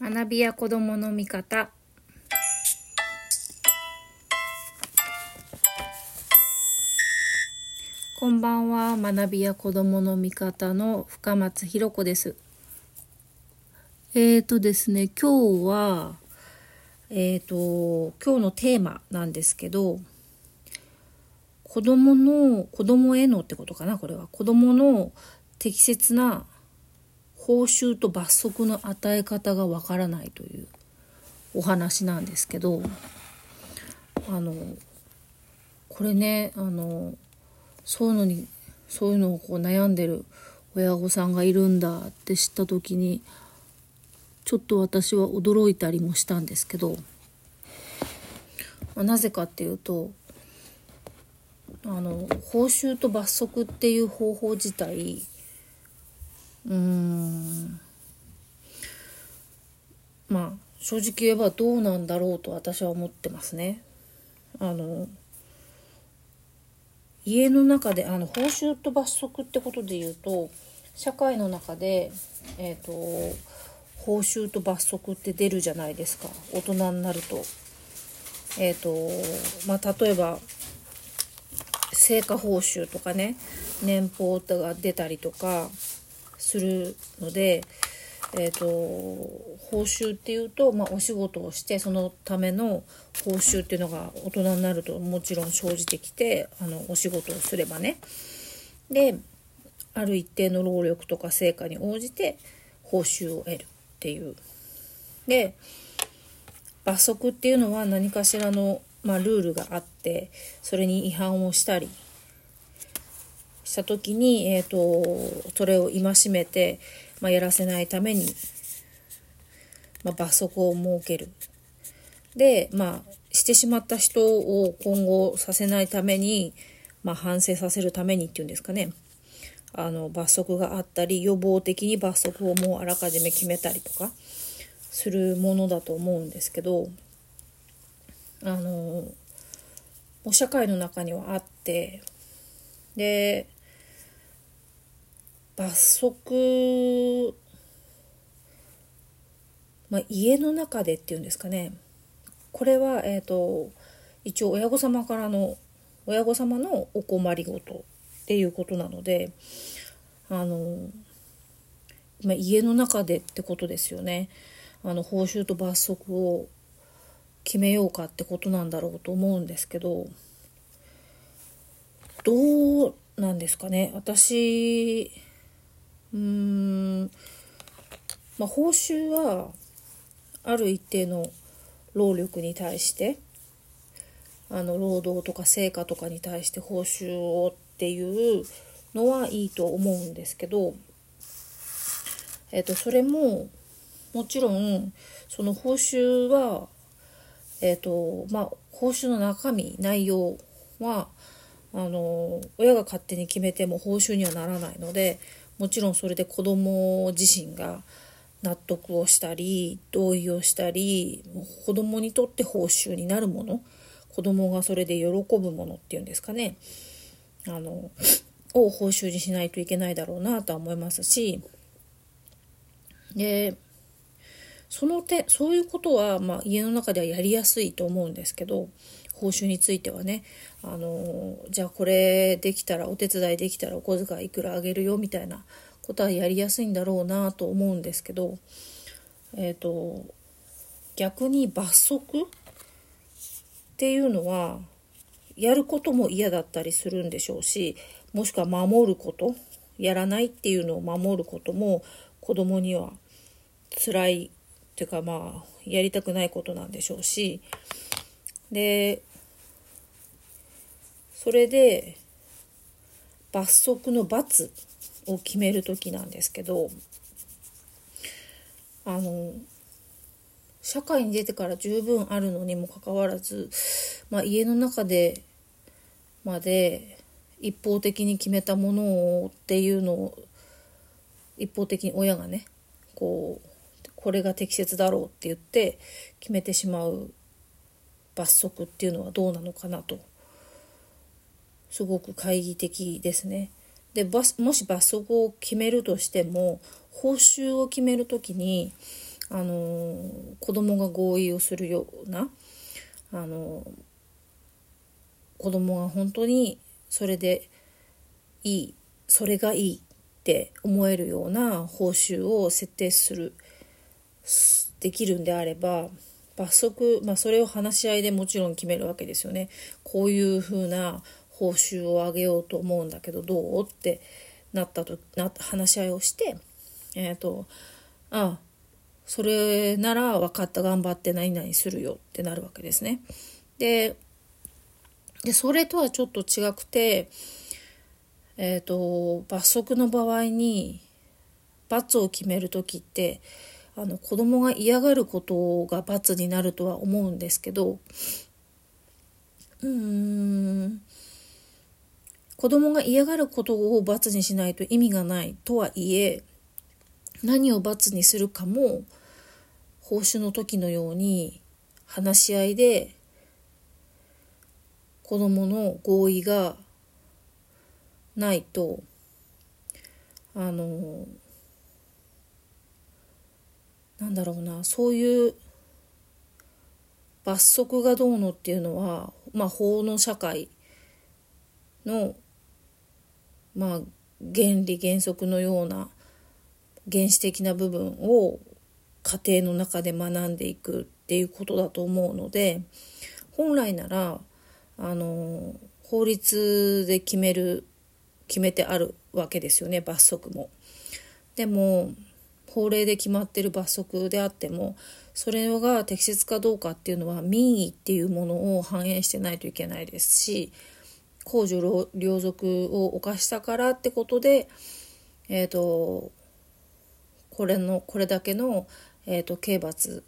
学びや子どもの味方。こんばんは。学びや子どもの味方の深松ひろ子です。えーとですね今日はえーと今日のテーマなんですけど子供の子供へのってことかなこれは。子供の適切な報酬と罰則の与え方がわからないというお話なんですけどあのこれねあのそういうのにそういうのをこう悩んでる親御さんがいるんだって知った時にちょっと私は驚いたりもしたんですけど、まあ、なぜかっていうとあの報酬と罰則っていう方法自体うーんまあ正直言えばどうなんだろうと私は思ってますね。あの家の中であの報酬と罰則ってことで言うと社会の中で、えーと、報酬と罰則って出るじゃないですか大人になると。えーとまあ、例えば成果報酬とかね年俸が出たりとかするので、えーと、報酬っていうと、まあ、お仕事をしてそのための報酬っていうのが大人になるともちろん生じてきてあのお仕事をすればね。である一定の労力とか成果に応じて報酬を得るっていう。で罰則っていうのは何かしらの、まあ、ルールがあってそれに違反をしたりした時に、えーと、それを戒めて、まあ、やらせないために、まあ、罰則を設ける。で、まあ、してしまった人を今後させないために、まあ、反省させるためにっていうんですかね。あの、罰則があったり、予防的に罰則をもうあらかじめ決めたりとかするものだと思うんですけど、あの、もう社会の中にはあって、で、罰則、まあ、家の中でっていうんですかね。これは、えーと、一応親御様からの親御様のお困りごとっていうことなのであの、まあ、家の中でってことですよね。あの報酬と罰則を決めようかってことなんだろうと思うんですけどどうなんですかね。私うーん。まあ報酬はある一定の労力に対してあの労働とか成果とかに対して報酬をっていうのはいいと思うんですけど、えっ、と、それももちろんその報酬はえっ、とまあ報酬の中身内容はあの親が勝手に決めても報酬にはならないのでもちろんそれで子供自身が納得をしたり同意をしたり子供にとって報酬になるもの子供がそれで喜ぶものっていうんですかね。あのを報酬にしないといけないだろうなとは思いますし。でその手そういうことは、まあ、家の中ではやりやすいと思うんですけど報酬についてはねあのじゃあこれできたらお手伝いできたらお小遣いいくらあげるよみたいなことはやりやすいんだろうなと思うんですけどえっ、ー、と逆に罰則っていうのはやることも嫌だったりするんでしょうしもしくは守ることやらないっていうのを守ることも子供には辛いっていうかまあやりたくないことなんでしょうしでそれで罰則の罰を決める時なんですけどあの社会に出てから十分あるのにもかかわらず、まあ、家の中でまで一方的に決めたものをっていうのを一方的に親がねこうこれが適切だろうって言って決めてしまう罰則っていうのはどうなのかなとすごく懐疑的ですね。でもし罰則を決めるとしても報酬を決める時にあの子供が合意をするようなあの子供が本当にそれでいいそれがいいって思えるような報酬を設定するできるんであれば罰則、まあ、それを話し合いでもちろん決めるわけですよね。こういうふうな報酬を上げようと思うんだけどどうってなったとな話し合いをしてえっ、ー、とああそれなら分かった頑張って何々するよってなるわけですね。ででそれとはちょっと違くてえっ、ー、と罰則の場合に罰を決める時ってあの子供が嫌がることが罰になるとは思うんですけどうーん子供が嫌がることを罰にしないと意味がないとはいえ何を罰にするかも報酬の時のように話し合いで子供の合意がないとあのなんだろうなそういう罰則がどうのっていうのは、まあ、法の社会の、まあ、原理原則のような原始的な部分を家庭の中で学んでいくっていうことだと思うので本来ならあの法律で決める決めてあるわけですよね罰則も。でも法令で決まってる罰則であってもそれが適切かどうかっていうのは民意っていうものを反映してないといけないですし公序良俗を犯したからってことでえっ、ー、とこれのこれだけの、えーと、刑罰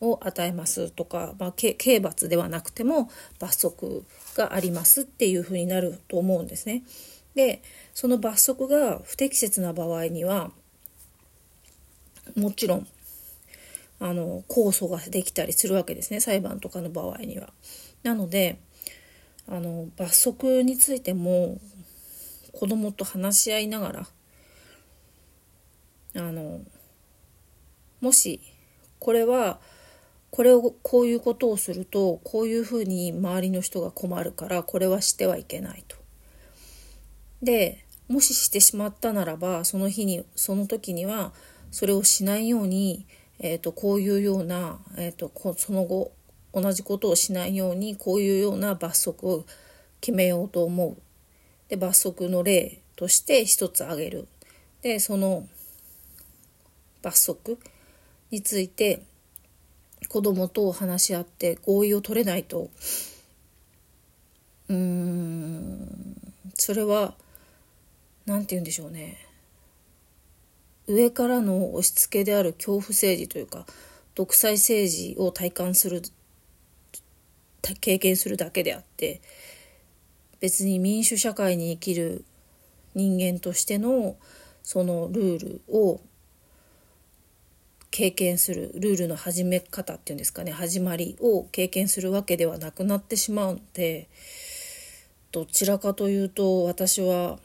を与えますとか、まあ、刑罰ではなくても罰則がありますっていうふうになると思うんですね。でその罰則が不適切な場合にはもちろんあの控訴ができたりするわけですね裁判とかの場合には。なのであの罰則についても子供と話し合いながらあのもしこれはこれをこういうことをするとこういうふうに周りの人が困るからこれはしてはいけないと。でもししてしまったならばその日にその時にはそれをしないように、えーと、こういうような、えーと、その後同じことをしないようにこういうような罰則を決めようと思う。で罰則の例として一つ挙げる。でその罰則について子供と話し合って合意を取れないとうーんそれは何て言うんでしょうね上からの押し付けである恐怖政治というか独裁政治を体感する経験するだけであって別に民主社会に生きる人間としてのそのルールを経験するルールの始め方っていうんですかね始まりを経験するわけではなくなってしまうのでどちらかというと私は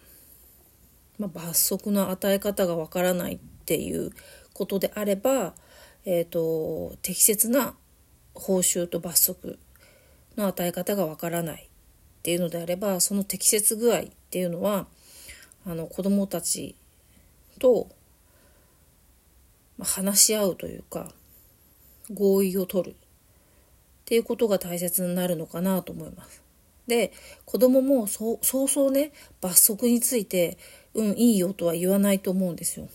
まあ、罰則の与え方がわからないっていうことであれば、えーと、適切な報酬と罰則の与え方がわからないっていうのであればその適切具合っていうのはあの子どもたちと話し合うというか合意を取るっていうことが大切になるのかなと思います。で子供もそそうそうね罰則についてうんいいよとは言わないと思うんですよ。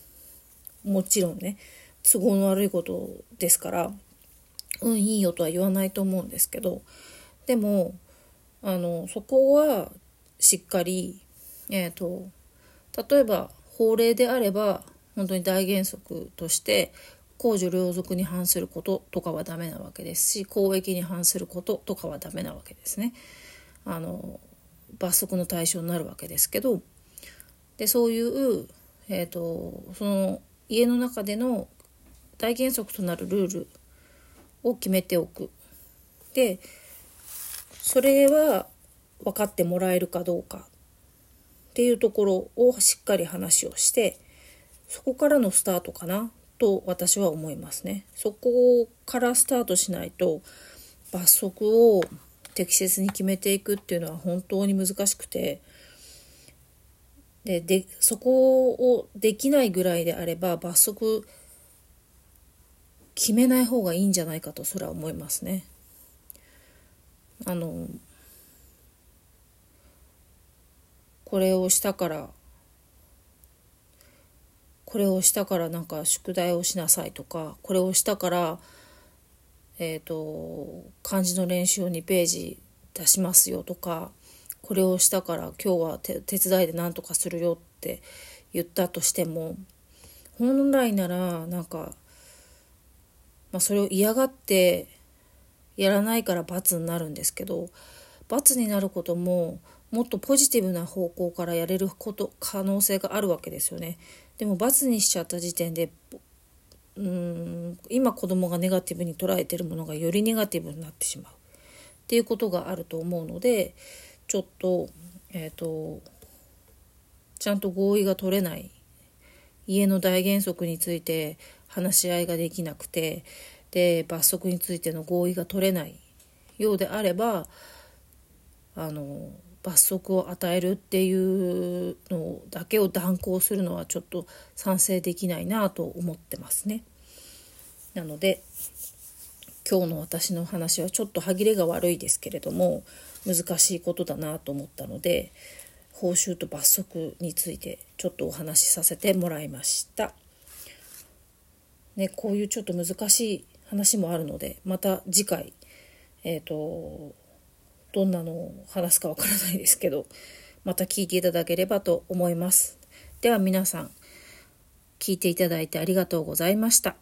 もちろんね都合の悪いことですからうんいいよとは言わないと思うんですけどでもあのそこはしっかりえっ、ー、と例えば法令であれば本当に大原則として公序良俗に反することとかはダメなわけですし公益に反することとかはダメなわけですね。あの罰則の対象になるわけですけどでそういう、えーと、その家の中での大原則となるルールを決めておく。でそれは分かってもらえるかどうかっていうところをしっかり話をしてそこからのスタートかなと私は思いますね。そこからスタートしないと罰則を適切に決めていくっていうのは本当に難しくてででそこをできないぐらいであれば罰則決めない方がいいんじゃないかとそれは思いますね。あのこれをしたからこれをしたからなんか宿題をしなさいとかこれをしたからえっ、ー、と漢字の練習を2ページ出しますよとかこれをしたから今日は手伝いで何とかするよって言ったとしても本来ならなんか、まあ、それを嫌がってやらないから罰になるんですけど罰になることももっとポジティブな方向からやれること可能性があるわけですよね。でも罰にしちゃった時点でうん今子供がネガティブに捉えてるものがよりネガティブになってしまうっていうことがあると思うのでちょっとえっ、ー、とちゃんと合意が取れない家の大原則について話し合いができなくてで罰則についての合意が取れないようであればあの罰則を与えるっていうのだけを断行するのはちょっと賛成できないなと思ってますね。なので今日の私の話はちょっと歯切れが悪いですけれども難しいことだなと思ったので報酬と罰則についてちょっとお話しさせてもらいました。ね、こういうちょっと難しい話もあるのでまた次回、えーと、どんなのを話すかわからないですけどまた聞いていただければと思います。では皆さん聞いていただいてありがとうございました。